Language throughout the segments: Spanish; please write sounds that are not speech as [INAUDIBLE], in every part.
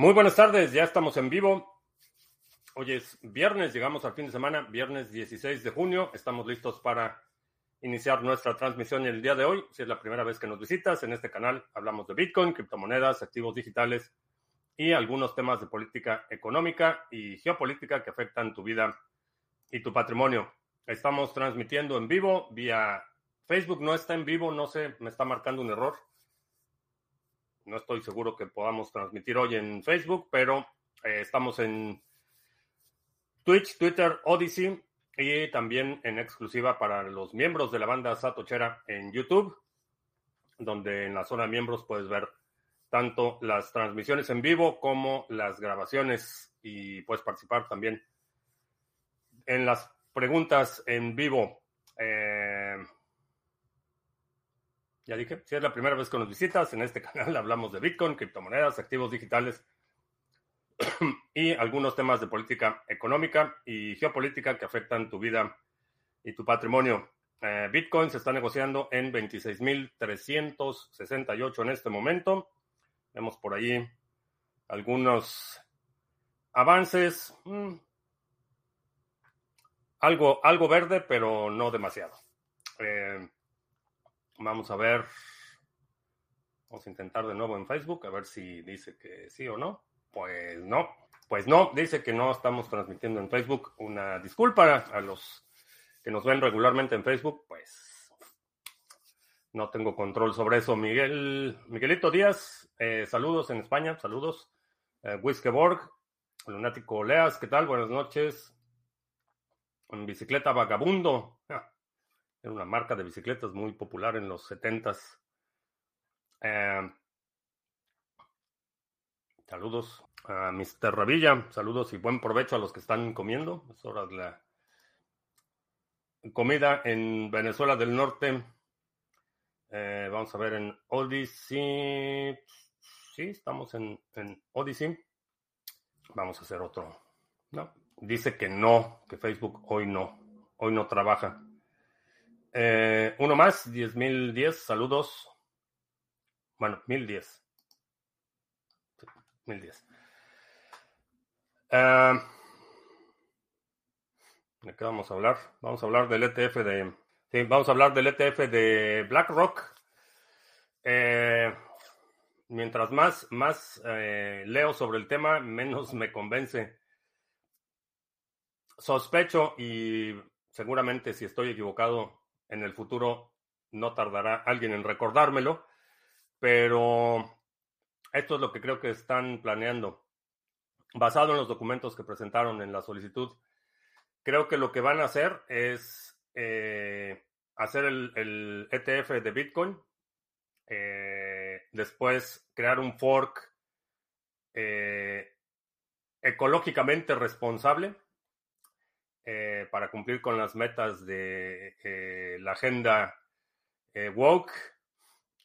Muy buenas tardes, ya estamos en vivo. Hoy es viernes, llegamos al fin de semana, viernes 16 de junio. Estamos listos para iniciar nuestra transmisión el día de hoy. Si es la primera vez que nos visitas, en este canal hablamos de Bitcoin, criptomonedas, activos digitales y algunos temas de política económica y geopolítica que afectan tu vida y tu patrimonio. Estamos transmitiendo en vivo vía Facebook, no está en vivo, no sé, me está marcando un error. No estoy seguro que podamos transmitir hoy en Facebook, pero eh, estamos en Twitch, Twitter, Odyssey y también en exclusiva para los miembros de la banda Satochera en YouTube, donde en la zona de miembros puedes ver tanto las transmisiones en vivo como las grabaciones y puedes participar también en las preguntas en vivo. Eh, ya dije, si es la primera vez que nos visitas, en este [LAUGHS] canal hablamos de Bitcoin, criptomonedas, activos digitales [CLEARS THROAT] y algunos temas de política económica y geopolítica que afectan tu vida y tu patrimonio. Eh, Bitcoin se está negociando en 26.368 en este momento. Vemos por ahí algunos avances. Mm, algo, algo verde, pero no demasiado. Eh, Vamos a ver. Vamos a intentar de nuevo en Facebook, a ver si dice que sí o no. Pues no, pues no, dice que no estamos transmitiendo en Facebook. Una disculpa a los que nos ven regularmente en Facebook, pues no tengo control sobre eso. Miguel, Miguelito Díaz, eh, saludos en España, saludos. Eh, Whiskeborg, Lunático Leas, ¿qué tal? Buenas noches. En bicicleta vagabundo. Era una marca de bicicletas muy popular en los 70 eh, saludos a Mr. Ravilla. Saludos y buen provecho a los que están comiendo. Es hora de la comida en Venezuela del Norte. Eh, vamos a ver en Odyssey. Sí, estamos en, en Odyssey. Vamos a hacer otro. No, dice que no, que Facebook hoy no, hoy no trabaja. Eh, uno más, 10.010, saludos. Bueno, 1010. 1010. Uh, ¿De qué vamos a hablar? Vamos a hablar del ETF de. Vamos a hablar del ETF de BlackRock. Eh, mientras más, más eh, leo sobre el tema, menos me convence. Sospecho y seguramente si estoy equivocado, en el futuro no tardará alguien en recordármelo, pero esto es lo que creo que están planeando. Basado en los documentos que presentaron en la solicitud, creo que lo que van a hacer es eh, hacer el, ETF de Bitcoin, eh, después crear un fork eh, ecológicamente responsable eh, para cumplir con las metas de eh, la agenda eh, woke.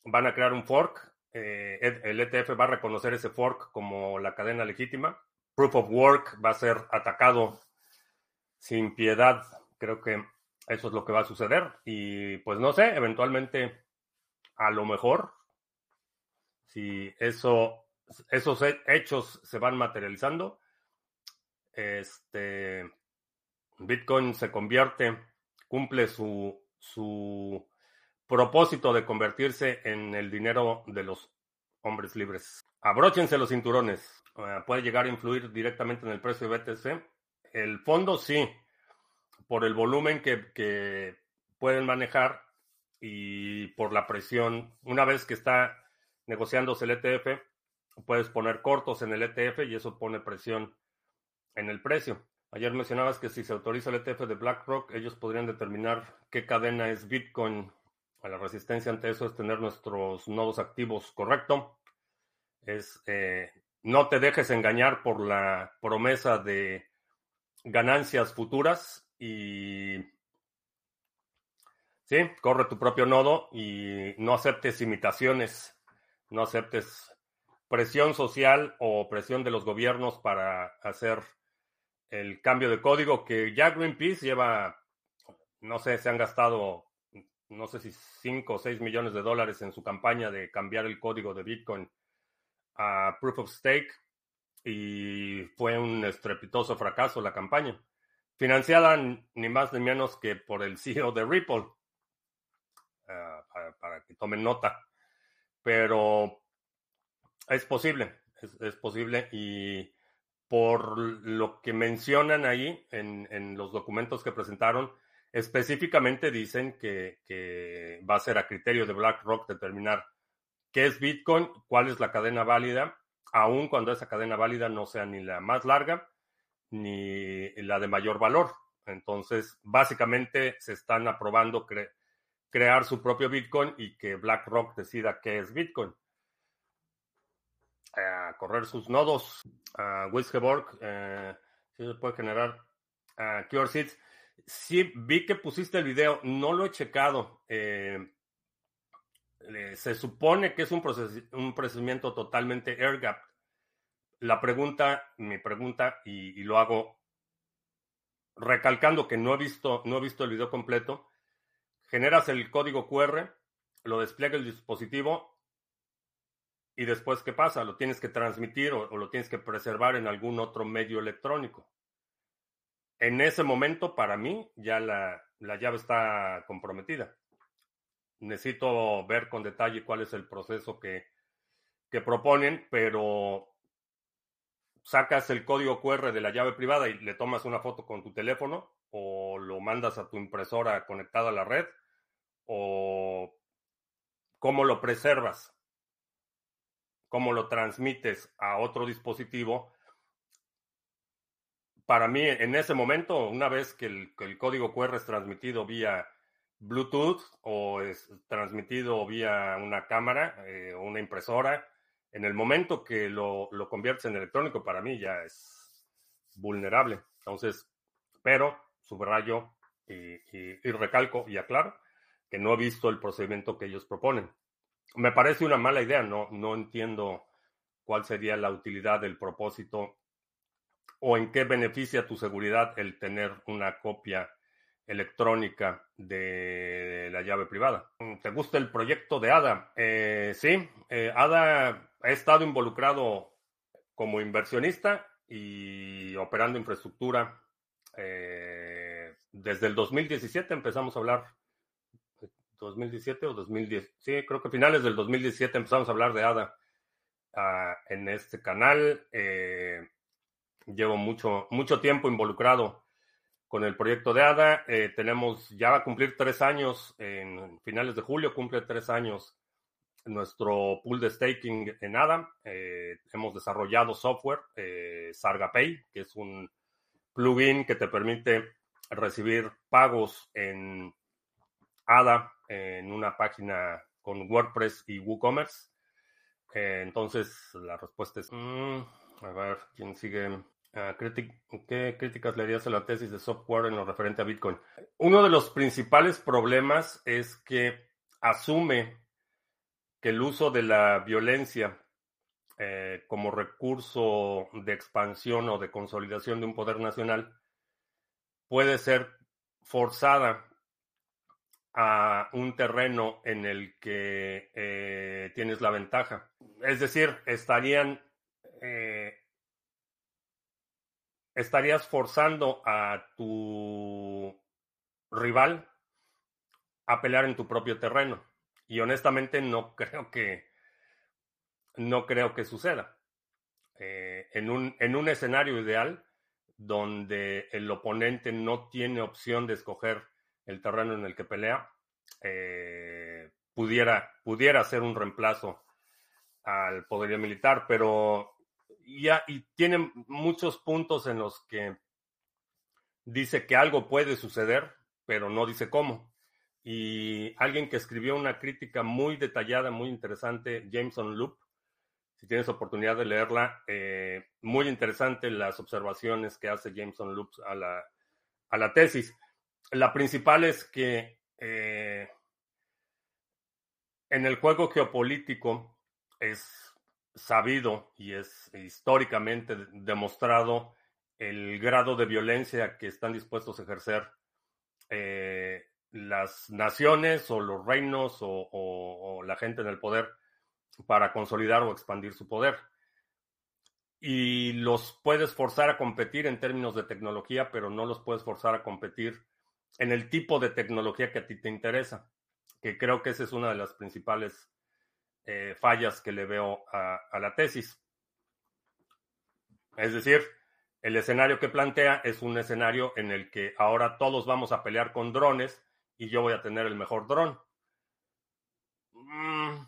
Van a crear un fork. el ETF va a reconocer ese fork como la cadena legítima. Proof of Work va a ser atacado sin piedad. Creo que eso es lo que va a suceder. Y pues no sé, eventualmente, a lo mejor, si eso, esos hechos se van materializando, este, Bitcoin se convierte, cumple su, su propósito de convertirse en el dinero de los hombres libres. Abróchense los cinturones. Eh, puede llegar a influir directamente en el precio de BTC. El fondo sí, por el volumen que, que pueden manejar y por la presión. Una vez que está negociándose el ETF, puedes poner cortos en el ETF y eso pone presión en el precio. Ayer mencionabas que si se autoriza el ETF de BlackRock, ellos podrían determinar qué cadena es Bitcoin. La resistencia ante eso es tener nuestros nodos activos correcto. Es eh, no te dejes engañar por la promesa de ganancias futuras y sí, corre tu propio nodo y no aceptes imitaciones, no aceptes presión social o presión de los gobiernos para hacer el cambio de código que ya Greenpeace lleva, no sé, se han gastado, no sé si 5 o 6 millones de dólares en su campaña de cambiar el código de Bitcoin a Proof of Stake. y fue un estrepitoso fracaso la campaña, financiada ni más ni menos que por el CEO de Ripple, ah, para, que tomen nota. Pero es posible, es, posible y por lo que mencionan ahí en, los documentos que presentaron, específicamente dicen que, va a ser a criterio de BlackRock determinar qué es Bitcoin, cuál es la cadena válida aun cuando esa cadena válida no sea ni la más larga ni la de mayor valor. Entonces, básicamente se están aprobando crear su propio Bitcoin y que BlackRock decida qué es Bitcoin. Correr sus nodos. A Wisgeborg, eh, se puede generar QR Seeds. Vi que pusiste el video, no lo he checado. Eh, se supone que es un, un procedimiento totalmente air gap. La pregunta, mi pregunta, y, lo hago recalcando que no he visto, no he visto el video completo, generas el código QR, lo despliega el dispositivo y después, ¿qué pasa? ¿Lo tienes que transmitir o, lo tienes que preservar en algún otro medio electrónico? En ese momento, para mí, ya la, la llave está comprometida necesito ver con detalle cuál es el proceso que, que proponen, pero sacas el código QR de la llave privada y le tomas una foto con tu teléfono o lo mandas a tu impresora conectada a la red o cómo lo preservas, cómo lo transmites a otro dispositivo. Para mí, en ese momento, una vez que el, código QR es transmitido vía Bluetooth o es transmitido vía una cámara eh, o una impresora. En el momento que lo, lo conviertes en electrónico, para mí ya es vulnerable. Entonces, pero subrayo y, y, recalco y aclaro que no he visto el procedimiento que ellos proponen. Me parece una mala idea, no, no entiendo cuál sería la utilidad del propósito o en qué beneficia tu seguridad el tener una copia electrónica de la llave privada. ¿Te gusta el proyecto de ADA? Eh, sí, eh, ADA ha estado involucrado como inversionista y operando infraestructura. Eh, desde el 2017 empezamos a hablar, 2017 o 2010, sí, creo que finales del 2017 empezamos a hablar de ADA ah, en este canal. llevo mucho, mucho tiempo involucrado con el proyecto de ADA. Eh, tenemos, ya va a cumplir tres años, en finales de julio cumple tres años nuestro pool de staking en ADA. Eh, hemos desarrollado software, eh, SargaPay, que es un plugin que te permite recibir pagos en ADA en una página con WordPress y WooCommerce. entonces, la respuesta es, mm, a ver, ¿quién sigue? Ah, ¿Qué críticas le harías a la tesis de software en lo referente a Bitcoin? Uno de los principales problemas es que asume que el uso de la violencia eh, como recurso de expansión o de consolidación de un poder nacional puede ser forzada a un terreno en el que eh, tienes la ventaja. Es decir, estarían eh, estarías forzando a tu rival a pelear en tu propio terreno. Y honestamente no creo que no creo que suceda. Eh, en, un, en un escenario ideal donde el oponente no tiene opción de escoger el terreno en el que pelea, eh, pudiera, pudiera ser un reemplazo al poderío militar, pero y, y tiene muchos puntos en los que dice que algo puede suceder, pero no dice cómo. Y alguien que escribió una crítica muy detallada, muy interesante, Jameson Loop, si tienes oportunidad de leerla, eh, muy interesante las observaciones que hace Jameson Loop a la, a la tesis. La principal es que eh, en el juego geopolítico es sabido y es históricamente demostrado el grado de violencia que están dispuestos a ejercer eh, las naciones o los reinos o, la gente en el poder para consolidar o expandir su poder. y los puedes forzar a competir en términos de tecnología, pero no los puedes forzar a competir en el tipo de tecnología que a ti te interesa, que creo que esa es una de las principales eh, fallas que le veo a, la tesis. Es decir, el escenario que plantea es un escenario en el que ahora todos vamos a pelear con drones y yo voy a tener el mejor dron. Mm,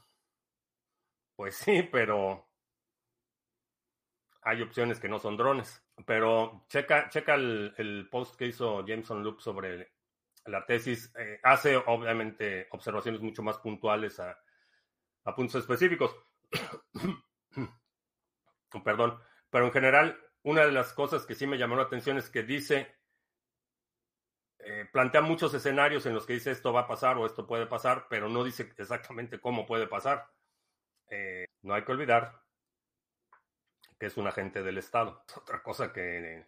pues sí, pero hay opciones que no son drones. Pero checa, checa el, post que hizo Jameson Loop sobre la tesis. Eh, hace obviamente observaciones mucho más puntuales a, puntos específicos. [COUGHS] Perdón. Pero en general, una de las cosas que sí me llamó la atención es que dice, eh, plantea muchos escenarios en los que dice esto va a pasar o esto puede pasar, pero no dice exactamente cómo puede pasar. Eh, no hay que olvidar que es un agente del Estado. [LAUGHS] otra cosa que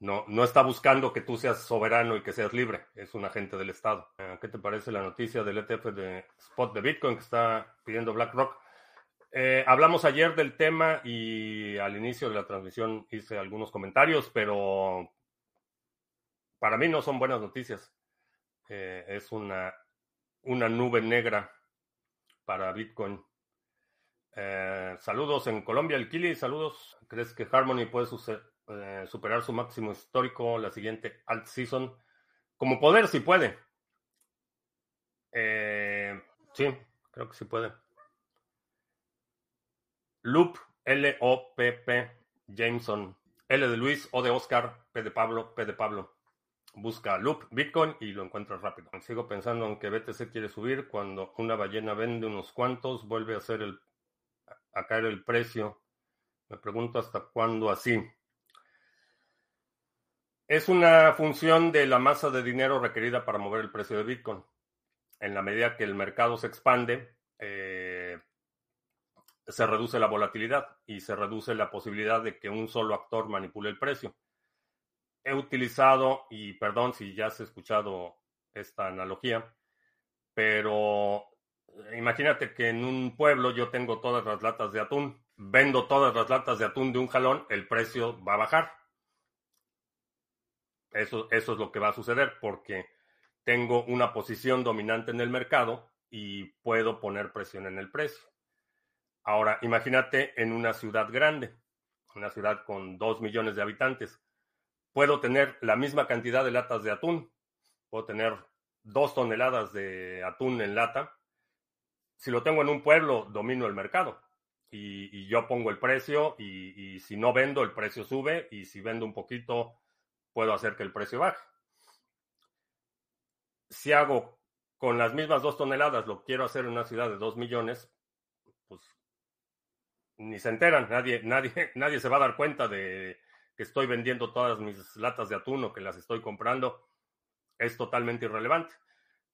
no, no está buscando que tú seas soberano y que seas libre, es un agente del Estado. Eh, ¿Qué te parece la noticia del ETF de Spot de Bitcoin que está pidiendo BlackRock? Eh, hablamos ayer del tema y al inicio de la transmisión hice algunos comentarios, pero para mí no son buenas noticias. Eh, es una, una nube negra para Bitcoin. Eh, saludos en Colombia, el Kili, saludos. ¿Crees que Harmony puede eh, superar su máximo histórico la siguiente alt season? Como poder, si puede. Eh, sí, creo que sí puede. Loop, L-O-P-P, Jameson, L de Luis, O de Oscar, P de Pablo, P de Pablo. Busca Loop Bitcoin y lo encuentras rápido. Sigo pensando en que BTC quiere subir. Cuando una ballena vende unos cuantos, vuelve a ser el a caer el precio. Me pregunto hasta cuándo así. Es una función de la masa de dinero requerida para mover el precio de Bitcoin. En la medida que el mercado se expande, eh, se reduce la volatilidad y se reduce la posibilidad de que un solo actor manipule el precio. He utilizado, y perdón si ya has escuchado esta analogía, pero imagínate que en un pueblo yo tengo todas las latas de atún, vendo todas las latas de atún de un jalón, el precio va a bajar. Eso, eso es lo que va a suceder porque tengo una posición dominante en el mercado y puedo poner presión en el precio. Ahora, imagínate en una ciudad grande, una ciudad con dos millones de habitantes. Puedo tener la misma cantidad de latas de atún, puedo tener dos toneladas de atún en lata, si lo tengo en un pueblo, domino el mercado. Y, yo pongo el precio y, si no vendo, el precio sube y si vendo un poquito, puedo hacer que el precio baje. Si hago con las mismas dos toneladas, lo quiero hacer en una ciudad de dos millones, pues ni se enteran, nadie, [LAUGHS] nadie, nadie se va a dar cuenta de que estoy vendiendo todas mis latas de atún o que las estoy comprando. Es totalmente irrelevante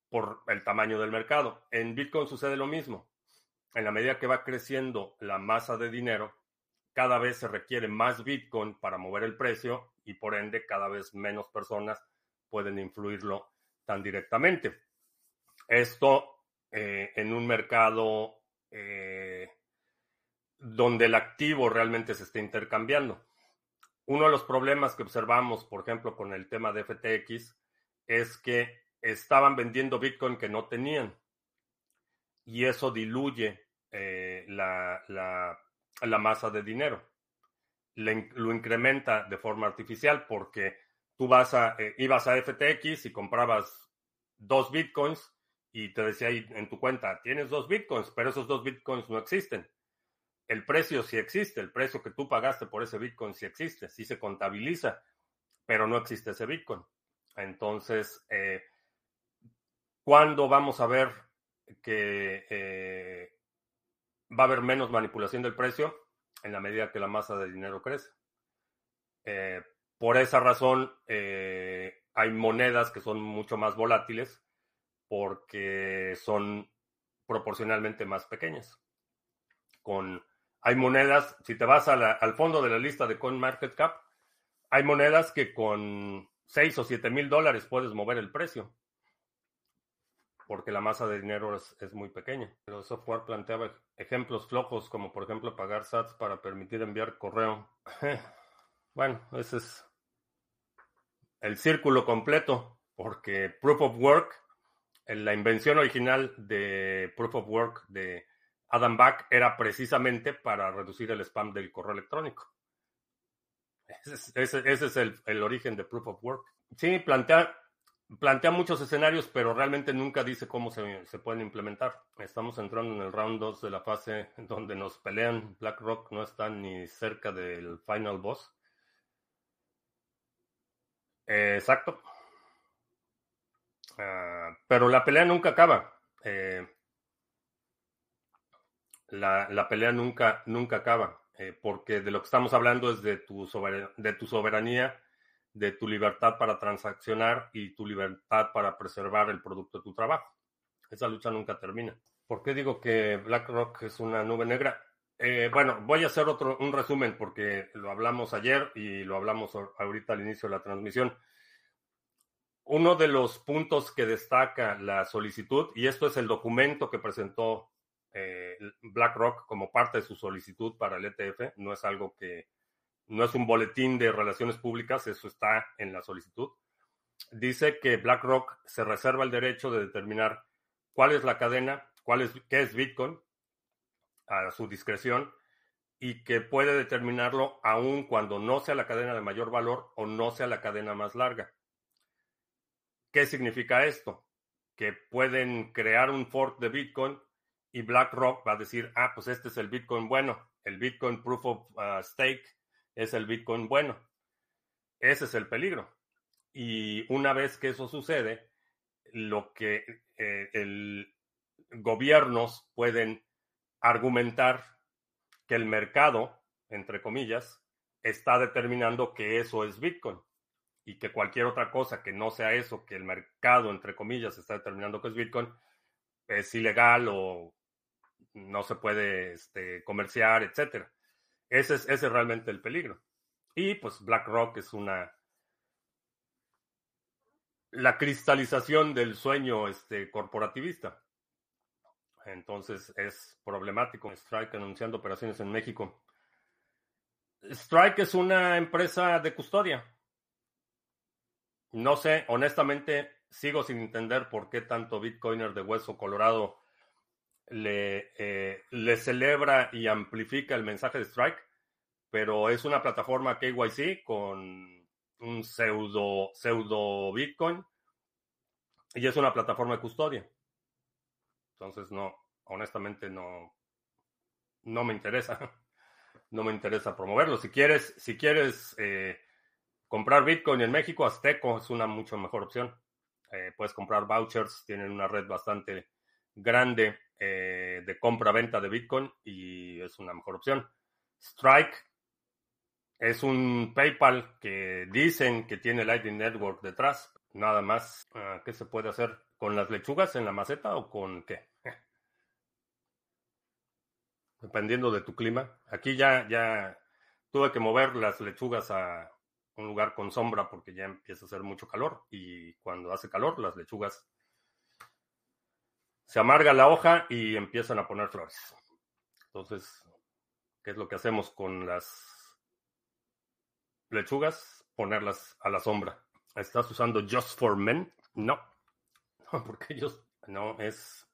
por el tamaño del mercado. En Bitcoin sucede lo mismo. En la medida que va creciendo la masa de dinero, cada vez se requiere más Bitcoin para mover el precio y por ende cada vez menos personas pueden influirlo tan directamente. Esto eh, en un mercado eh, donde el activo realmente se está intercambiando. Uno de los problemas que observamos, por ejemplo, con el tema de FTX, es que estaban vendiendo Bitcoin que no tenían. Y eso diluye eh, la, la, masa de dinero. Lo incrementa de forma artificial porque tú vas a, eh, ibas a FTX y comprabas dos Bitcoins y te decía ahí en tu cuenta, tienes dos Bitcoins, pero esos dos Bitcoins no existen. El precio sí existe, el precio que tú pagaste por ese Bitcoin sí existe, sí se contabiliza, pero no existe ese Bitcoin. Entonces, eh, ¿Cuándo vamos a ver que eh, va a haber menos manipulación del precio? En la medida que la masa de dinero crece. Eh, por esa razón, eh, hay monedas que son mucho más volátiles porque son proporcionalmente más pequeñas. Con, hay monedas, si te vas al fondo de la lista de CoinMarketCap, hay monedas que con 6 o 7 mil dólares puedes mover el precio. Porque la masa de dinero es, muy pequeña. Pero el software planteaba ejemplos flojos, como por ejemplo pagar SATs para permitir enviar correo. [LAUGHS] bueno, ese es el círculo completo, porque Proof of Work, la invención original de Proof of Work de Adam Back era precisamente para reducir el spam del correo electrónico. Ese es, el, origen de Proof of Work. Sí, plantea, plantea muchos escenarios, pero realmente nunca dice cómo se, pueden implementar. Estamos entrando en el round 2 de la fase [LAUGHS] donde nos pelean. BlackRock no está ni cerca del final boss. Eh, exacto. Uh, pero la pelea nunca acaba. Eh, la, la, pelea nunca, nunca acaba, eh, porque de lo que estamos hablando es de tu, soberanía, de tu soberanía, de tu libertad para transaccionar y tu libertad para preservar el producto de tu trabajo. Esa lucha nunca termina. ¿Por qué digo que BlackRock es una nube negra? Eh, bueno, voy a hacer otro un resumen porque lo hablamos ayer y lo hablamos ahorita al inicio de la transmisión. Uno de los puntos que destaca la solicitud, y esto es el documento que presentó eh, BlackRock como parte de su solicitud para el ETF, no es algo que, no es un boletín de relaciones públicas, eso está en la solicitud. Dice que BlackRock se reserva el derecho de determinar cuál es la cadena, cuál es, qué es Bitcoin, a su discreción, y que puede determinarlo aun cuando no sea la cadena de mayor valor o no sea la cadena más larga. ¿Qué significa esto? Que pueden crear un fork de Bitcoin y BlackRock va a decir, ah, pues este es el Bitcoin bueno, el Bitcoin Proof of uh, Stake es el Bitcoin bueno. Ese es el peligro. Y una vez que eso sucede, lo que eh, el gobiernos pueden argumentar que el mercado, entre comillas, está determinando que eso es Bitcoin y que cualquier otra cosa que no sea eso, que el mercado, entre comillas, está determinando que es Bitcoin, es ilegal o no se puede este, comerciar, etc. Ese es, ese es realmente el peligro. Y pues BlackRock es una... la cristalización del sueño este, corporativista. Entonces es problemático. Strike anunciando operaciones en México. Strike es una empresa de custodia no sé, honestamente, sigo sin entender por qué tanto Bitcoiner de Hueso Colorado le, eh, le celebra y amplifica el mensaje de Strike, pero es una plataforma KYC con un pseudo, pseudo Bitcoin y es una plataforma de custodia. Entonces, no, honestamente no, no me interesa. [LAUGHS] No me interesa promoverlo. Si quieres, si quieres eh, comprar Bitcoin en México, Azteco es una mucho mejor opción. Eh, puedes comprar vouchers, tienen una red bastante grande eh, de compra-venta de Bitcoin y es una mejor opción. Strike es un PayPal que dicen que tiene Lightning Network detrás. Nada más, ah, ¿qué se puede hacer? ¿Con las lechugas en la maceta o con qué? [LAUGHS] Dependiendo de tu clima. Aquí ya, ya tuve que mover las lechugas a, un lugar con sombra porque ya empieza a hacer mucho calor y cuando hace calor las lechugas se amarga la hoja y empiezan a poner flores. Entonces, ¿qué es lo que hacemos con las lechugas? Ponerlas a la sombra. ¿Estás usando Just for Men? No. [LAUGHS] No, porque ellos no es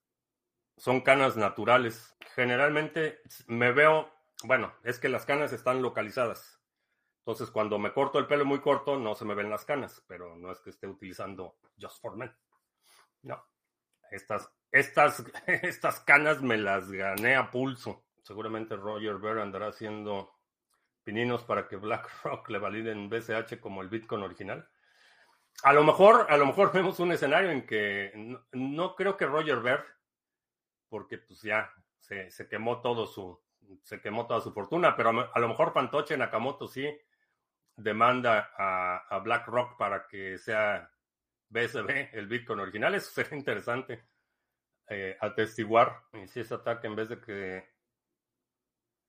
son canas naturales. Generalmente me veo, bueno, es que las canas están localizadas. Entonces, cuando me corto el pelo muy corto, no se me ven las canas, pero no es que esté utilizando Just for Men. No. Estas, estas, [LAUGHS] estas canas me las gané a pulso. Seguramente Roger Ver andará haciendo pininos para que BlackRock le validen BCH como el Bitcoin original. A lo mejor, a lo mejor [LAUGHS] vemos un escenario en que no, creo que Roger Ver, porque pues ya se, se, quemó todo su, se quemó toda su fortuna, pero a, a lo mejor Pantoche Nakamoto sí demanda a, BlackRock para que sea BSB el Bitcoin original. Eso sería interesante eh, atestiguar. Y si ese ataque, en vez de que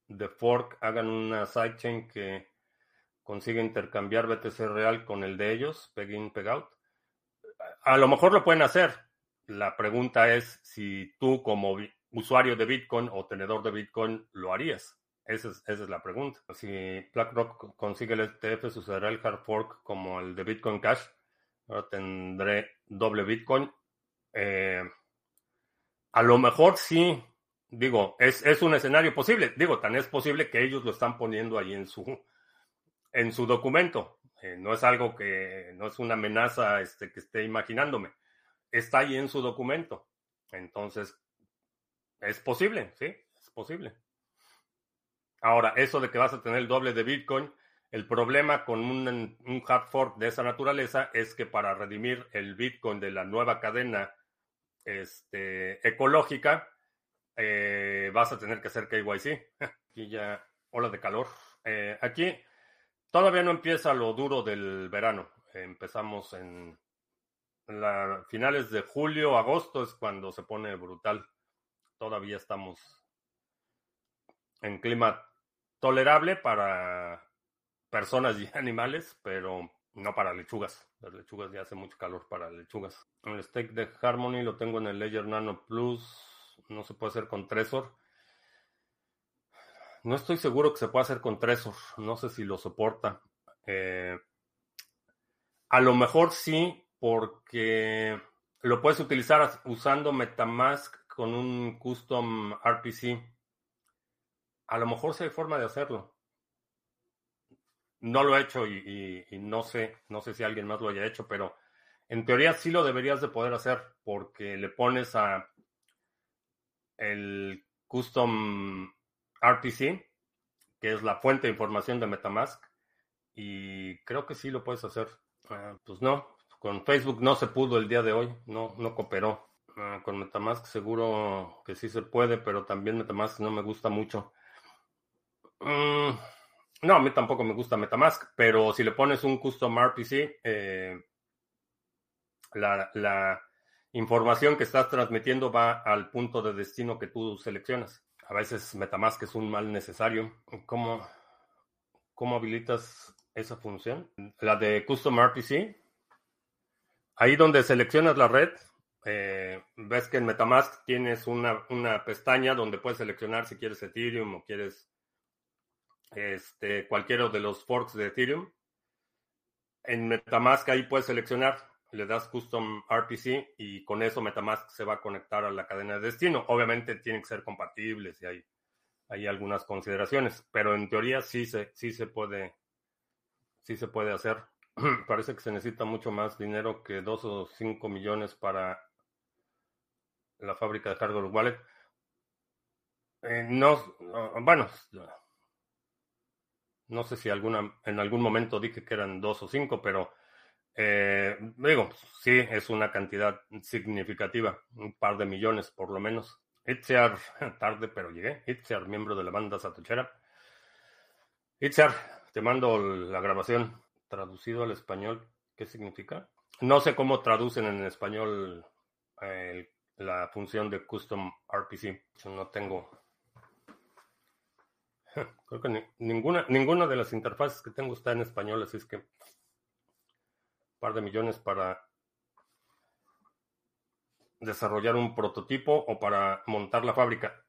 de Fork hagan una sidechain que consiga intercambiar BTC real con el de ellos, peg in, peg out, a lo mejor lo pueden hacer, La pregunta es si tú como usuario de Bitcoin o tenedor de Bitcoin lo harías. Esa es, esa es la pregunta. Si BlackRock consigue el ETF, sucederá el hard fork como el de Bitcoin Cash. Ahora tendré doble Bitcoin. Eh, a lo mejor sí, digo, es, es, un escenario posible. Digo, tan es posible que ellos lo están poniendo ahí en su, en su documento. Eh, no es algo que, no es una amenaza este, que esté imaginándome. Está ahí en su documento. Entonces, es posible, sí, es posible. Ahora, eso de que vas a tener el doble de Bitcoin, el problema con un, un hard fork de esa naturaleza es que para redimir el Bitcoin de la nueva cadena este, ecológica, eh, vas a tener que hacer KYC. [LAUGHS] Aquí ya, ola de calor. Eh, aquí todavía no empieza lo duro del verano. empezamos en, finales de julio, agosto es cuando se pone brutal. Todavía estamos en clima tolerable para personas y [LAUGHS] animales, pero no para lechugas. Las lechugas ya hace mucho calor para lechugas. El stake de Harmony lo tengo en el Ledger Nano Plus. No se puede hacer con Trezor. No estoy seguro que se pueda hacer con Trezor. No sé si lo soporta. Eh, a lo mejor sí, porque lo puedes utilizar usando Metamask con un custom RPC. A lo mejor sí hay forma de hacerlo. No lo he hecho y, no sé, no sé si alguien más lo haya hecho, pero en teoría sí lo deberías de poder hacer porque le pones a el custom RPC, que es la fuente de información de Metamask, y creo que sí lo puedes hacer. Ah, pues no, con Facebook no se pudo el día de hoy, no, no cooperó. Ah, con Metamask seguro que sí se puede, pero también Metamask no me gusta mucho. Mm, no, a mí tampoco me gusta Metamask, pero si le pones un custom RPC, eh, la, información que estás transmitiendo va al punto de destino que tú seleccionas. A veces Metamask es un mal necesario. ¿Cómo, cómo habilitas esa función? La de custom RPC. Ahí donde seleccionas la red, eh, ves que en Metamask tienes una, una, pestaña donde puedes seleccionar si quieres Ethereum o quieres este, cualquiera de los forks de Ethereum. En Metamask ahí puedes seleccionar, le das Custom RPC y con eso Metamask se va a conectar a la cadena de destino. Obviamente tienen que ser compatibles y hay, hay algunas consideraciones, pero en teoría sí se, sí se puede, sí se puede hacer. [CLEARS THROAT] Parece que se necesita mucho más dinero que dos o cinco millones para la fábrica de hardware wallet. Eh, no, bueno, no sé si alguna, en algún momento dije que eran dos o cinco, pero eh, digo, sí, es una cantidad significativa, un par de millones por lo menos. Itziar, [LAUGHS] tarde, pero llegué. Itziar, miembro de la banda Satochera. Itziar, te mando la grabación traducido al español. ¿Qué significa? No sé cómo traducen en español eh, la función de custom RPC. No tengo [LAUGHS] Creo que ninguna, ninguna de las interfaces que tengo está en español, así es que un par de millones para desarrollar un prototipo o para montar la fábrica.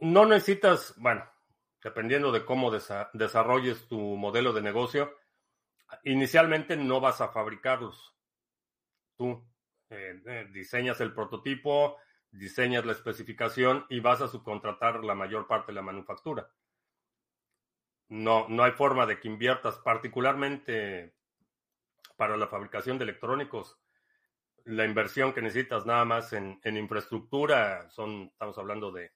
No necesitas, bueno, dependiendo de cómo desarrolles tu modelo de negocio, inicialmente no vas a fabricarlos. Tú eh, eh, diseñas el prototipo, diseñas la especificación y vas a subcontratar la mayor parte de la manufactura no, no hay forma de que inviertas, particularmente para la fabricación de electrónicos. La inversión que necesitas nada más en, infraestructura son, estamos hablando de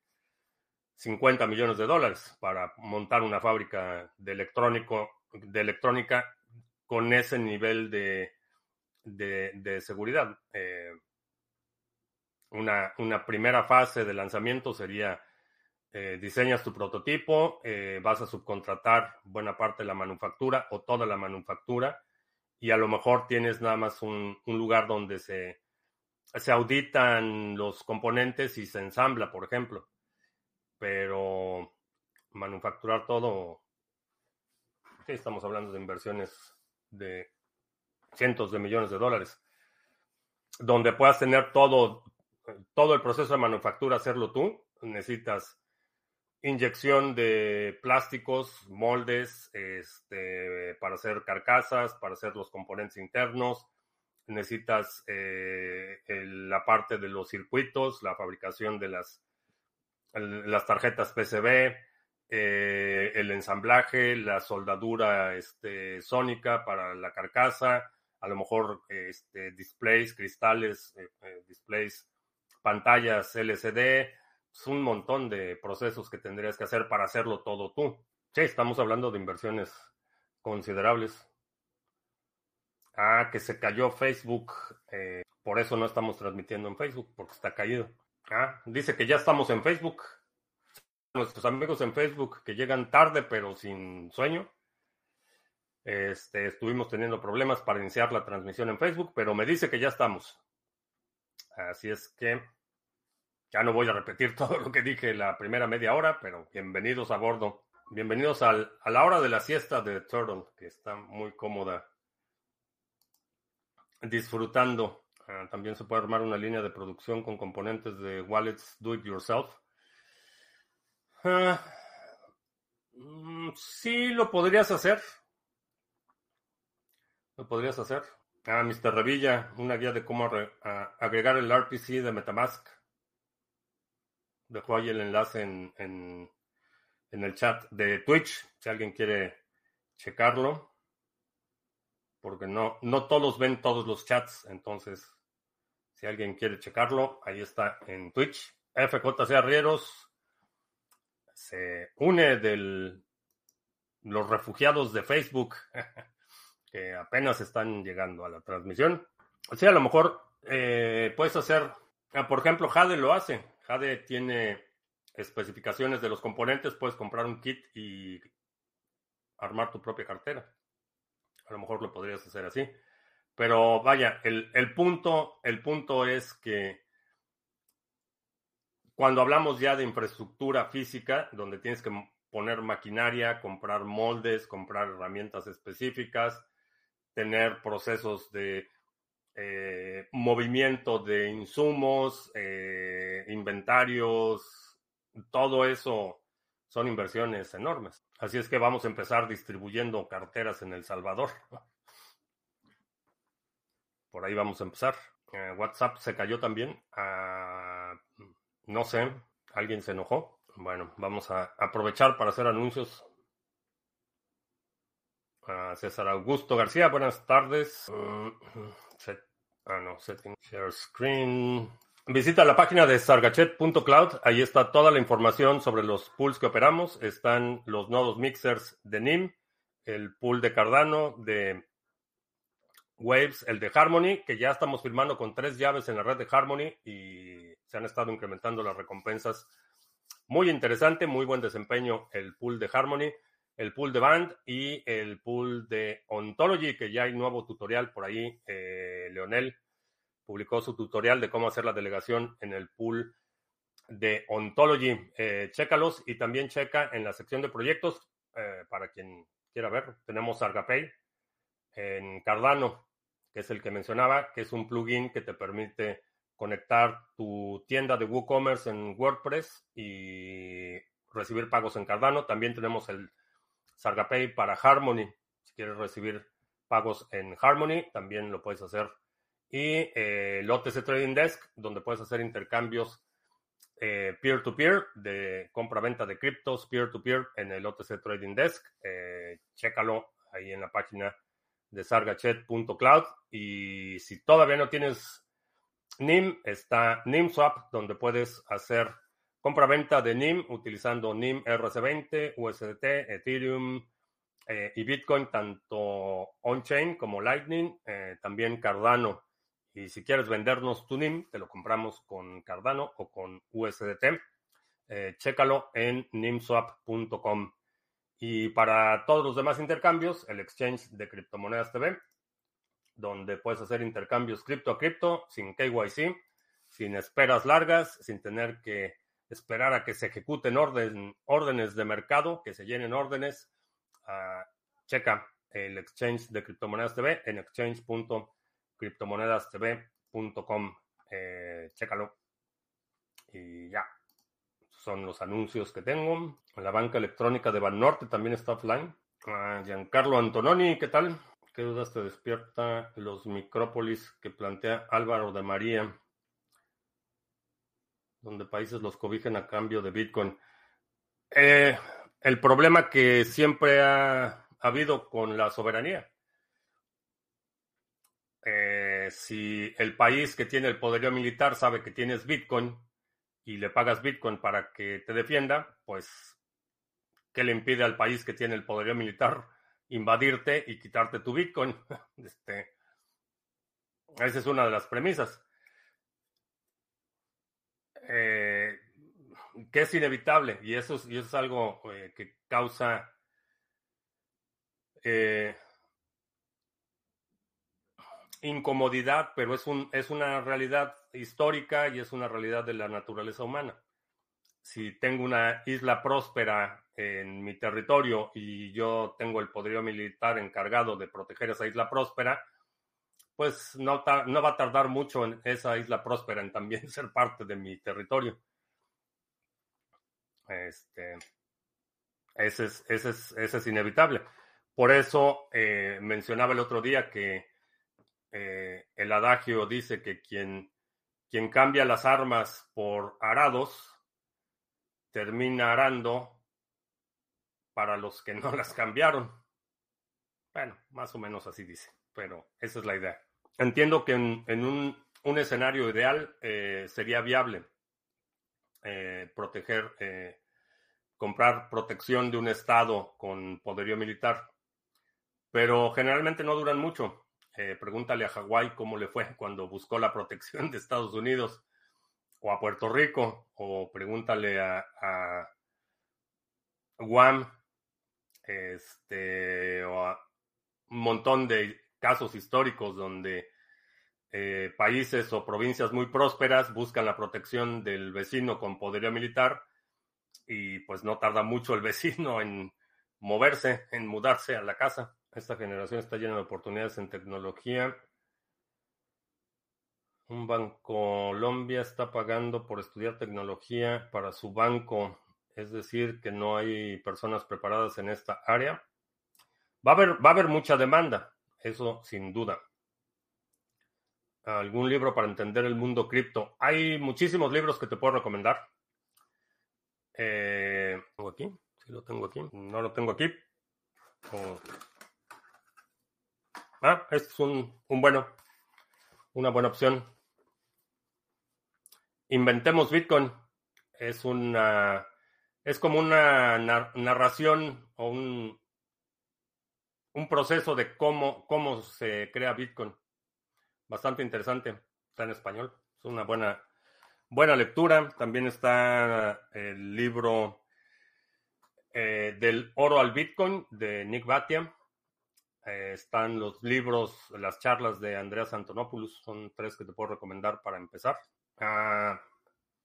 50 millones de dólares para montar una fábrica de electrónico, de electrónica con ese nivel de, de, seguridad. Eh, una, una primera fase de lanzamiento sería eh, diseñas tu prototipo, eh, vas a subcontratar buena parte de la manufactura o toda la manufactura y a lo mejor tienes nada más un, lugar donde se, se auditan los componentes y se ensambla, por ejemplo. Pero manufacturar todo, estamos hablando de inversiones de cientos de millones de dólares, donde puedas tener todo todo el proceso de manufactura hacerlo tú. Necesitas inyección de plásticos, moldes, este, para hacer carcasas, para hacer los componentes internos. Necesitas eh, la parte de los circuitos, la fabricación de las, las tarjetas PCB, eh, el ensamblaje, la soldadura este, sónica para la carcasa, a lo mejor este, displays, cristales, eh, displays, pantallas LCD, es un montón de procesos que tendrías que hacer para hacerlo todo tú. Sí, estamos hablando de inversiones considerables. Ah, que se cayó Facebook. Eh, por eso no estamos transmitiendo en Facebook, porque está caído. Ah, dice que ya estamos en Facebook. Nuestros amigos en Facebook que llegan tarde pero sin sueño. Este, estuvimos teniendo problemas para iniciar la transmisión en Facebook, pero me dice que ya estamos. Así es que ya no voy a repetir [LAUGHS] todo lo que dije la primera media hora, pero bienvenidos a bordo. Bienvenidos a la hora de la siesta de Turtle, que está muy cómoda. Disfrutando. Ah, también se puede armar una línea de producción con componentes de wallets do it yourself. Ah, mm, sí, lo podrías hacer. Lo podrías hacer. Ah, Mr. Revilla, una guía de cómo agregar el RPC de Metamask. Dejo ahí el enlace en, en, el chat de Twitch, si alguien quiere checarlo. Porque no, no todos ven todos los chats, entonces si alguien quiere checarlo, ahí está en Twitch. FJC Arrieros se une de los refugiados de Facebook [LAUGHS] que apenas están llegando a la transmisión. O sea, a lo mejor eh, puedes hacer, ah, por ejemplo, Jade lo hace. Jade tiene especificaciones de los componentes, puedes comprar un kit y armar tu propia cartera. A lo mejor lo podrías hacer así. Pero vaya, el, punto, el punto es que cuando hablamos ya de infraestructura física, donde tienes que poner maquinaria, comprar moldes, comprar herramientas específicas, tener procesos de eh, movimiento de insumos, eh, inventarios, todo eso son inversiones enormes. Así es que vamos a empezar distribuyendo carteras en El Salvador. Por ahí vamos a empezar. Eh, WhatsApp se cayó también. Ah, no sé, alguien se enojó. Bueno, vamos a aprovechar para hacer anuncios César Augusto García, buenas tardes. Mm, ah, no, setting, share screen. Visita la página de sargachet.cloud. Ahí está toda la información sobre los pools que operamos. Están los nodos mixers de NIM, el pool de Cardano, de Waves, el de Harmony, que ya estamos firmando con tres llaves en la red de Harmony y se han estado incrementando las recompensas. Muy interesante, muy buen desempeño el pool de Harmony el pool de Band y el pool de Ontology, que ya hay nuevo tutorial por ahí. Eh, Leonel publicó su tutorial de cómo hacer la delegación en el pool de Ontology. Eh, chécalos y también checa en la sección de proyectos, eh, para quien quiera ver, tenemos Argapay en Cardano, que es el que mencionaba, que es un plugin que te permite conectar tu tienda de WooCommerce en WordPress y recibir pagos en Cardano. También tenemos el Sargapay para Harmony. Si quieres recibir pagos en Harmony, también lo puedes hacer. Y eh, el OTC Trading Desk, donde puedes hacer intercambios eh, peer-to-peer de compra-venta de criptos, peer-to-peer en el OTC Trading Desk. Eh, chécalo ahí en la página de sargachet.cloud. Y si todavía no tienes NIM, está NIMSwap, donde puedes hacer Compra-venta de NIM utilizando NIM RC20, USDT, Ethereum eh, y Bitcoin, tanto on-chain como Lightning, eh, también Cardano. Y si quieres vendernos tu NIM, te lo compramos con Cardano o con USDT. Eh, chécalo en nimswap.com. Y para todos los demás intercambios, el exchange de criptomonedas TV, donde puedes hacer intercambios cripto a cripto sin KYC, sin esperas largas, sin tener que esperar a que se ejecuten órdenes de mercado, que se llenen órdenes. Ah, checa el exchange de criptomonedas TV en exchange.criptomonedastv.com. Eh, chécalo. Y ya. Son los anuncios que tengo. La banca electrónica de Banorte también está offline. Ah, Giancarlo Antononi, ¿qué tal? ¿Qué dudas te despierta los micrópolis que plantea Álvaro de María? Donde países los cobijan a cambio de Bitcoin. Eh, el problema que siempre ha habido con la soberanía. Eh, si el país que tiene el poderío militar sabe que tienes Bitcoin y le pagas Bitcoin para que te defienda, pues, ¿qué le impide al país que tiene el poderío militar invadirte y quitarte tu Bitcoin? [LAUGHS] Este, esa es una de las premisas. Eh, que es inevitable y eso es, algo eh, que causa eh, incomodidad, pero es, un, es una realidad histórica y es una realidad de la naturaleza humana. Si tengo una isla próspera en mi territorio y yo tengo el poderío militar encargado de proteger esa isla próspera, pues no, no va a tardar mucho en esa isla próspera en también [LAUGHS] ser parte de mi territorio. Este, ese, es, ese, es, ese es inevitable. Por eso eh, mencionaba el otro día que eh, el adagio dice que quien, quien cambia las armas por arados termina arando para los que no [LAUGHS] las cambiaron. Bueno, más o menos así dice, pero esa es la idea. Entiendo que en, un, un, escenario ideal eh, sería viable eh, proteger, eh, comprar protección de un Estado con poderío militar, pero generalmente no duran mucho. Eh, pregúntale a Hawái cómo le fue cuando buscó la protección de Estados Unidos o a Puerto Rico, o pregúntale a, a Guam, este, o a un montón de casos históricos donde eh, países o provincias muy prósperas buscan la protección del vecino con poderío militar y pues no tarda mucho el [LAUGHS] vecino en moverse, en mudarse a la casa. Esta generación está llena de oportunidades en tecnología. Un banco Colombia está pagando por estudiar tecnología para su banco, es decir, que no hay personas preparadas en esta área. Va a haber, va a haber mucha demanda, eso sin duda. ¿Algún libro para entender el mundo cripto? Hay muchísimos libros que te puedo recomendar. Eh, ¿Tengo aquí? Sí, lo tengo aquí. No lo tengo aquí. Oh. Ah, este es un, un bueno, una buena opción. Inventemos Bitcoin. Es una, es como una narración o un, un proceso de cómo, cómo se crea Bitcoin. Bastante interesante. Está en español. Es una buena, buena lectura. También está el libro eh, del oro al Bitcoin de Nick Batia. Eh, están los libros, las charlas de Andreas Antonopoulos, son tres que te puedo recomendar para empezar. Ah,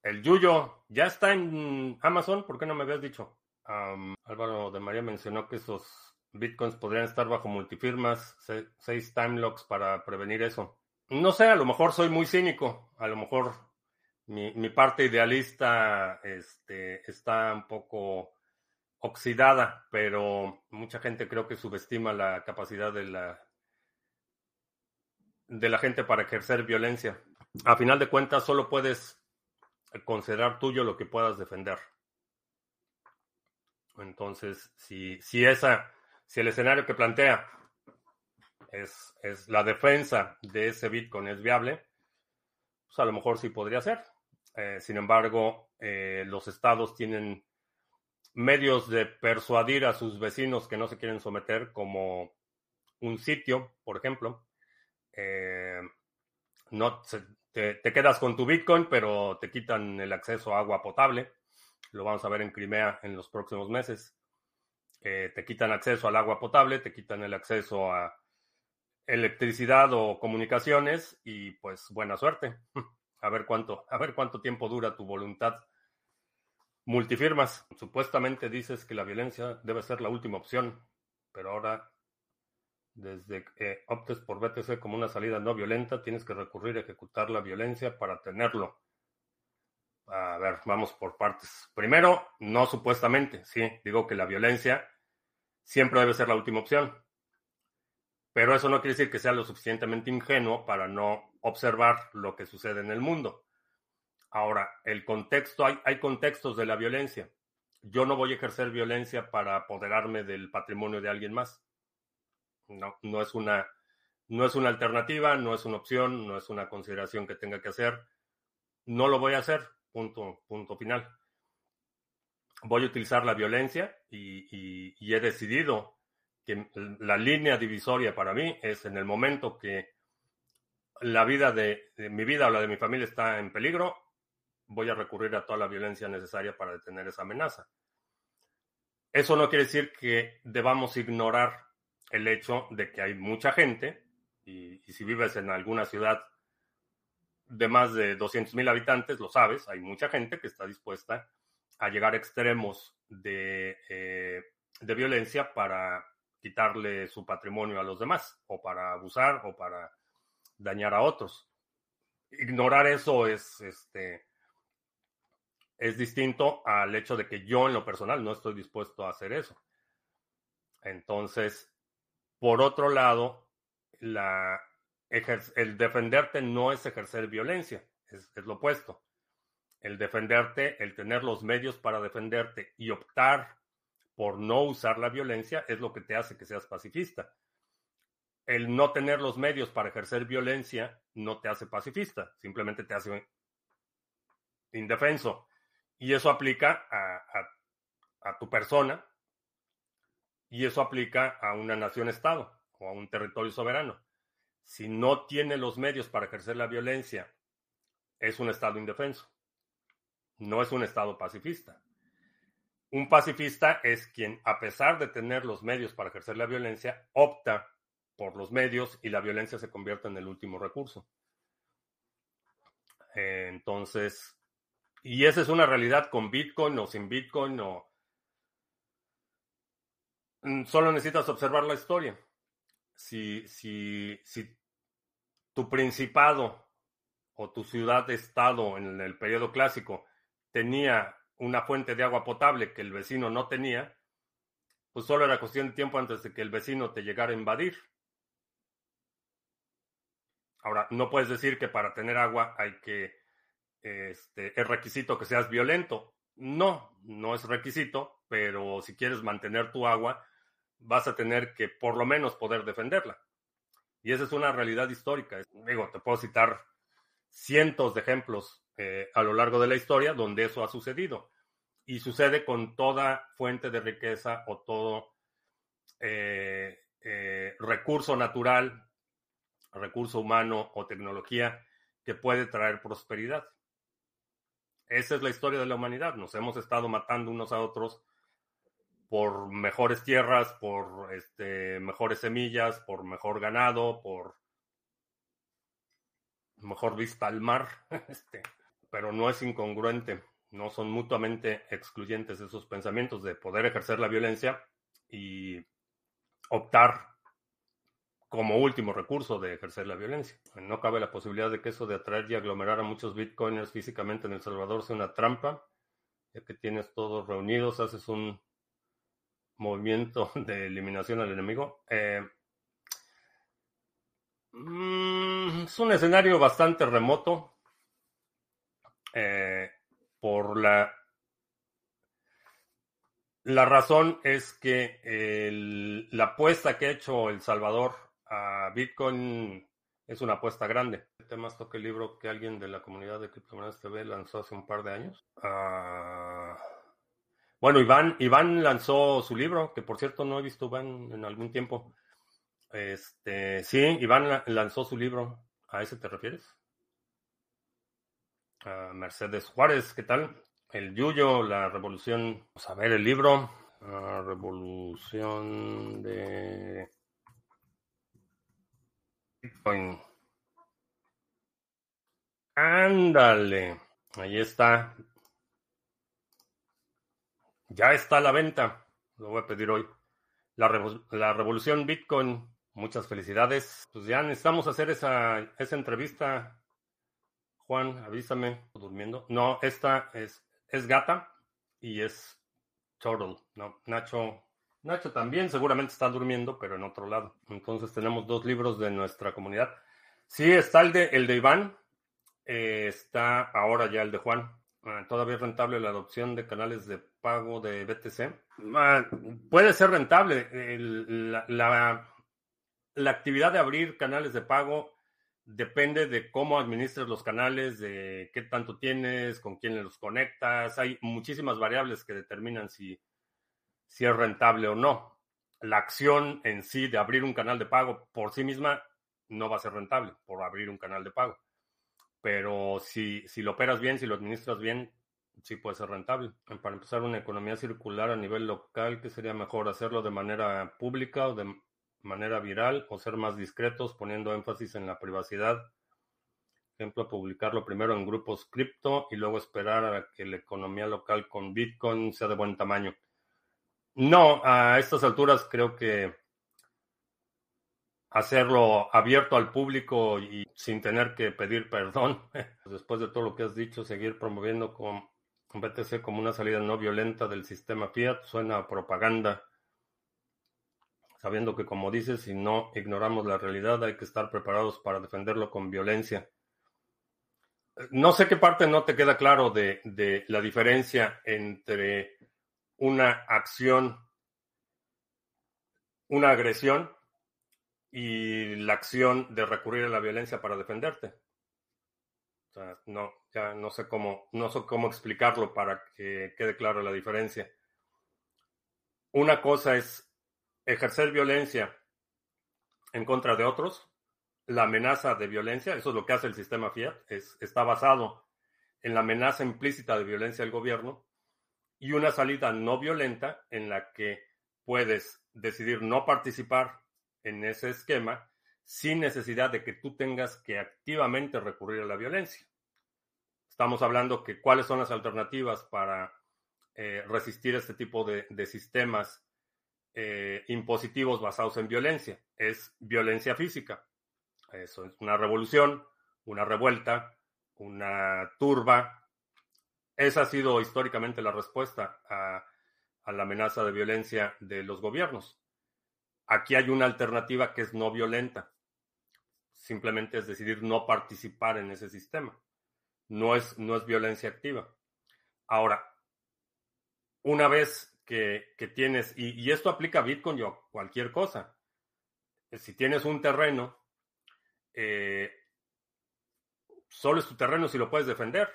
el Yuyo ya está en Amazon, ¿por qué no me habías dicho? Álvaro de María mencionó que esos bitcoins podrían estar bajo multifirmas, seis time locks para prevenir eso. No sé, a lo mejor soy muy cínico, a lo mejor mi, parte idealista este, está un poco oxidada, pero mucha gente creo que subestima la capacidad de la, de la gente para ejercer violencia. A final de cuentas, solo puedes considerar tuyo lo que puedas defender. Entonces, si, si esa, si el escenario que plantea es, es la defensa de ese Bitcoin es viable, pues a lo mejor sí podría ser. Eh, sin embargo, eh, los estados tienen medios de persuadir a sus vecinos que no se quieren someter, como un sitio, por ejemplo. Eh, no te, te, quedas con tu Bitcoin, pero te quitan el acceso a agua potable. Lo vamos a ver en Crimea en los próximos meses. Te quitan acceso al agua potable, te quitan el acceso a electricidad o comunicaciones y pues buena suerte. [LAUGHS] A ver cuánto, a ver cuánto tiempo dura tu voluntad Multifirmas. Supuestamente dices que la violencia debe ser la última opción, pero ahora, desde que optes por BTC como una salida no violenta, tienes que recurrir a ejecutar la violencia para tenerlo. A ver, vamos por partes. Primero, no supuestamente, sí, digo que la violencia siempre debe ser la última opción. Pero eso no quiere decir que sea lo suficientemente ingenuo para no observar lo que sucede en el mundo. Ahora, el contexto, hay, contextos de la violencia. Yo no voy a ejercer violencia para apoderarme del patrimonio de alguien más. No, no es una, no es una alternativa, no es una opción, no es una consideración que tenga que hacer. No lo voy a hacer. Punto, punto final. Voy a utilizar la violencia y he decidido la línea divisoria para mí es en el momento que la vida de, mi vida o la de mi familia está en peligro, voy a recurrir a toda la violencia necesaria para detener esa amenaza. Eso no quiere decir que debamos ignorar el hecho de que hay mucha gente, y, si vives en alguna ciudad de más de 200 mil habitantes, lo sabes, hay mucha gente que está dispuesta a llegar a extremos de, eh, de violencia para quitarle su patrimonio a los demás, o para abusar, o para dañar a otros. Ignorar eso es, este, es distinto al hecho de que yo en lo personal no estoy dispuesto a hacer eso. Entonces, por otro lado, la, el defenderte no es ejercer violencia, es, es lo opuesto. El defenderte, el tener los medios para defenderte y optar por no usar la violencia es lo que te hace que seas pacifista. El no tener los medios para ejercer violencia no te hace pacifista, simplemente te hace indefenso. Y eso aplica a, tu persona y eso aplica a una nación-estado o a un territorio soberano. Si no tiene los medios para ejercer la violencia, es un estado indefenso. No es un estado pacifista. Un pacifista es quien, a pesar de tener los medios para ejercer la violencia, opta por los medios y la violencia se convierte en el último recurso. Entonces, y esa es una realidad con Bitcoin o sin Bitcoin o... Mm, solo necesitas observar la historia. Si, si, si tu principado o tu ciudad-estado en el periodo clásico tenía una fuente de agua potable que el vecino no tenía, pues solo era cuestión de tiempo antes de que el vecino te llegara a invadir. Ahora, no puedes decir que para tener agua hay que, este, es requisito que seas violento. No, no es requisito, pero si quieres mantener tu agua, vas a tener que por lo menos poder defenderla. Y esa es una realidad histórica. Digo, te puedo citar cientos de ejemplos eh, a lo largo de la historia donde eso ha sucedido. Y sucede con toda fuente de riqueza o todo eh, eh, recurso natural, recurso humano o tecnología que puede traer prosperidad. Esa es la historia de la humanidad. Nos hemos estado matando unos a otros por mejores tierras, por este, mejores semillas, por mejor ganado, por mejor vista al mar, [LAUGHS] este, pero no es incongruente, no son mutuamente excluyentes esos pensamientos de poder ejercer la violencia y optar como último recurso de ejercer la violencia. No cabe la posibilidad de que eso de atraer y aglomerar a muchos bitcoiners físicamente en El Salvador sea una trampa, ya que tienes todos reunidos, haces un movimiento [LAUGHS] de eliminación al enemigo. Eh, Mm, es un escenario bastante remoto eh, por la... La razón es que la apuesta que ha hecho El Salvador a Bitcoin es una apuesta grande. El tema es que el libro que alguien de la comunidad de Criptomonedas TV lanzó hace un par de años. Ah, bueno, Iván, Iván lanzó su libro, que por cierto no he visto Iván en algún tiempo. Este, sí, Iván lanzó su libro. ¿A ese te refieres? Mercedes Juárez, ¿qué tal? El Yuyo, la revolución. Vamos a ver el libro. La revolución de Bitcoin. Ándale. Ahí está. Ya está a la venta. Lo voy a pedir hoy. La, la revolución Bitcoin Muchas felicidades. Pues ya necesitamos hacer esa, esa entrevista, Juan, avísame. Durmiendo. No, esta es, es gata y es Turtle. No, Nacho. Nacho también seguramente está durmiendo, pero en otro lado. Entonces tenemos dos libros de nuestra comunidad. Sí, está el de, el de Iván. Eh, está ahora ya el de Juan. Ah, todavía es rentable la adopción de canales de pago de BTC. Ah, puede ser rentable. la, la, actividad de abrir canales de pago depende de cómo administres los canales, de qué tanto tienes, con quién los conectas. Hay muchísimas variables que determinan si, si es rentable o no. La acción en sí de abrir un canal de pago por sí misma no va a ser rentable por abrir un canal de pago. Pero si, si lo operas bien, si lo administras bien, sí puede ser rentable. Para empezar una economía circular a nivel local, ¿qué sería mejor? ¿Hacerlo de manera pública o de manera viral o ser más discretos poniendo énfasis en la privacidad. ejemplo, publicarlo primero en grupos cripto y luego esperar a que la economía local con Bitcoin sea de buen tamaño. No, a estas alturas creo que hacerlo abierto al público y sin tener que pedir perdón, [LAUGHS] después de todo lo que has dicho, seguir promoviendo con BTC como una salida no violenta del sistema fiat suena a propaganda sabiendo que, como dices, si no ignoramos la realidad, hay que estar preparados para defenderlo con violencia. No sé qué parte no te queda claro de, la diferencia entre una acción, una agresión y la acción de recurrir a la violencia para defenderte. No, ya no sé cómo, no sé cómo explicarlo para que quede clara la diferencia. Una cosa es ejercer violencia en contra de otros, la amenaza de violencia, eso es lo que hace el sistema Fiat, es, está basado en la amenaza implícita de violencia del gobierno y una salida no violenta en la que puedes decidir no participar en ese esquema sin necesidad de que tú tengas que activamente recurrir a la violencia. Estamos hablando que cuáles son las alternativas para eh, resistir este tipo de, de sistemas eh, impositivos basados en violencia, es violencia física. Eso es una revolución, una revuelta, una turba. Esa ha sido históricamente la respuesta a, a la amenaza de violencia de los gobiernos. Aquí hay una alternativa que es no violenta. Simplemente es decidir no participar en ese sistema. No es, no es violencia activa. Ahora, una vez que, tienes, y, esto aplica a Bitcoin o cualquier cosa. Si tienes un terreno, eh, solo es tu terreno si lo puedes defender.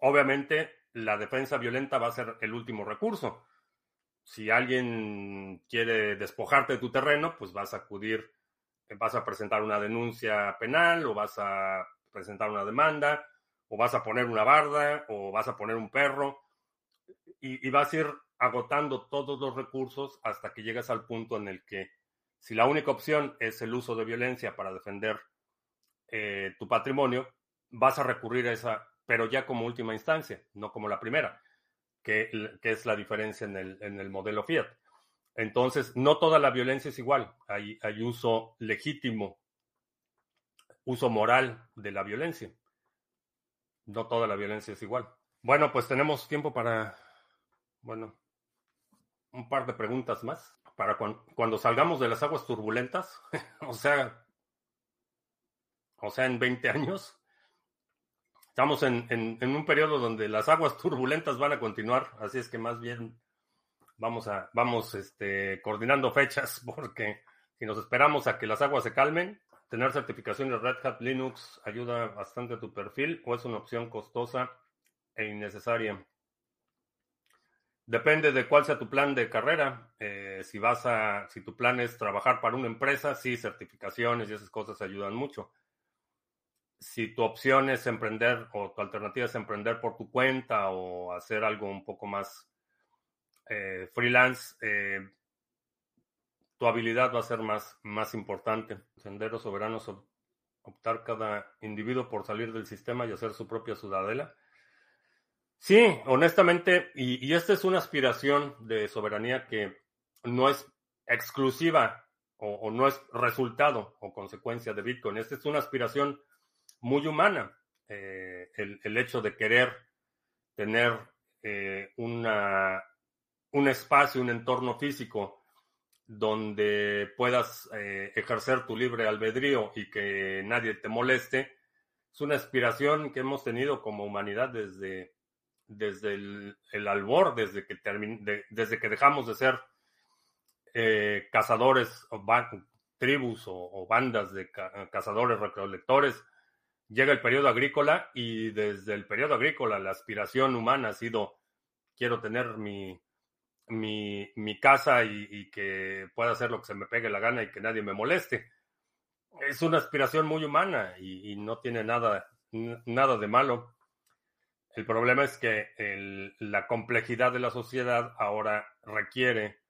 Obviamente, la defensa violenta va a ser el último recurso. Si alguien quiere despojarte de tu terreno, pues vas a acudir, vas a presentar una denuncia penal o vas a presentar una demanda o vas a poner una barda o vas a poner un perro y, y vas a ir agotando todos los recursos hasta que llegas al punto en el que si la única opción es el uso de violencia para defender eh, tu patrimonio, vas a recurrir a esa, pero ya como última instancia, no como la primera, que, es la diferencia en el, en el, modelo Fiat. Entonces, no toda la violencia es igual. Hay, hay uso legítimo, uso moral de la violencia. No toda la violencia es igual. Bueno, pues tenemos tiempo para, bueno, un par de preguntas más para cuando salgamos de las aguas turbulentas, [LAUGHS] o sea, o sea, en 20 años. Estamos en, en, un periodo donde las aguas turbulentas van a continuar, así es que más bien vamos a, vamos este, coordinando fechas, [LAUGHS] porque si nos esperamos a que las aguas se calmen, tener certificaciones Red Hat Linux ayuda bastante a tu perfil o es una opción costosa e innecesaria. Depende de cuál sea tu plan de carrera. Eh, si vas a, si tu plan es trabajar para una empresa, sí, certificaciones y esas cosas ayudan mucho. Si tu opción es emprender o tu alternativa es emprender por tu cuenta o hacer algo un poco más eh, freelance, eh, tu habilidad va a ser más, más importante. Senderos soberanos, optar cada individuo por salir del sistema y hacer su propia ciudadela. Sí, honestamente, y, esta es una aspiración de soberanía que no es exclusiva o, no es resultado o consecuencia de Bitcoin. Esta es una aspiración muy humana. eh, el, hecho de querer tener eh, una, un espacio, un entorno físico donde puedas eh, ejercer tu libre albedrío y que nadie te moleste, es una aspiración que hemos tenido como humanidad desde, desde el, albor, desde que, desde que dejamos de ser cazadores o tribus o, bandas de cazadores recolectores llega el periodo agrícola y desde el periodo agrícola la aspiración humana ha sido quiero tener mi, mi, mi casa y, que pueda hacer lo que se me pegue la gana y que nadie me moleste. Es una aspiración muy humana y, no tiene nada, nada de malo. El problema es que la complejidad de la sociedad ahora requiere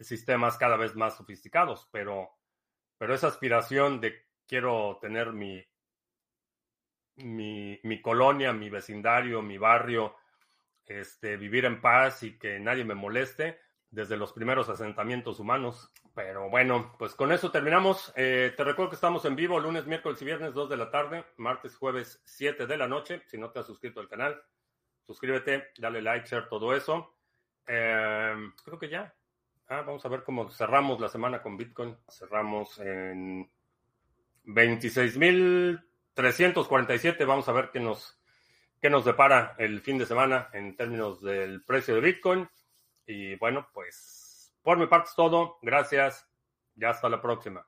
sistemas cada vez más sofisticados, pero, pero esa aspiración de quiero tener mi, mi, mi, colonia, mi vecindario, mi barrio, este, vivir en paz y que nadie me moleste desde los primeros asentamientos humanos. Pero bueno, pues con eso terminamos. Eh, te recuerdo que estamos en vivo lunes, miércoles y viernes 2 de la tarde, martes, jueves 7 de la noche. Si no te has suscrito al canal, suscríbete, dale like, share, todo eso. Em, creo que ya. Ah, vamos a ver cómo cerramos la semana con Bitcoin. Cerramos en 26 mil 347. Vamos a ver qué nos, qué nos depara el fin de semana en términos del precio de Bitcoin. Y bueno, pues por mi parte es todo. Gracias y hasta la próxima.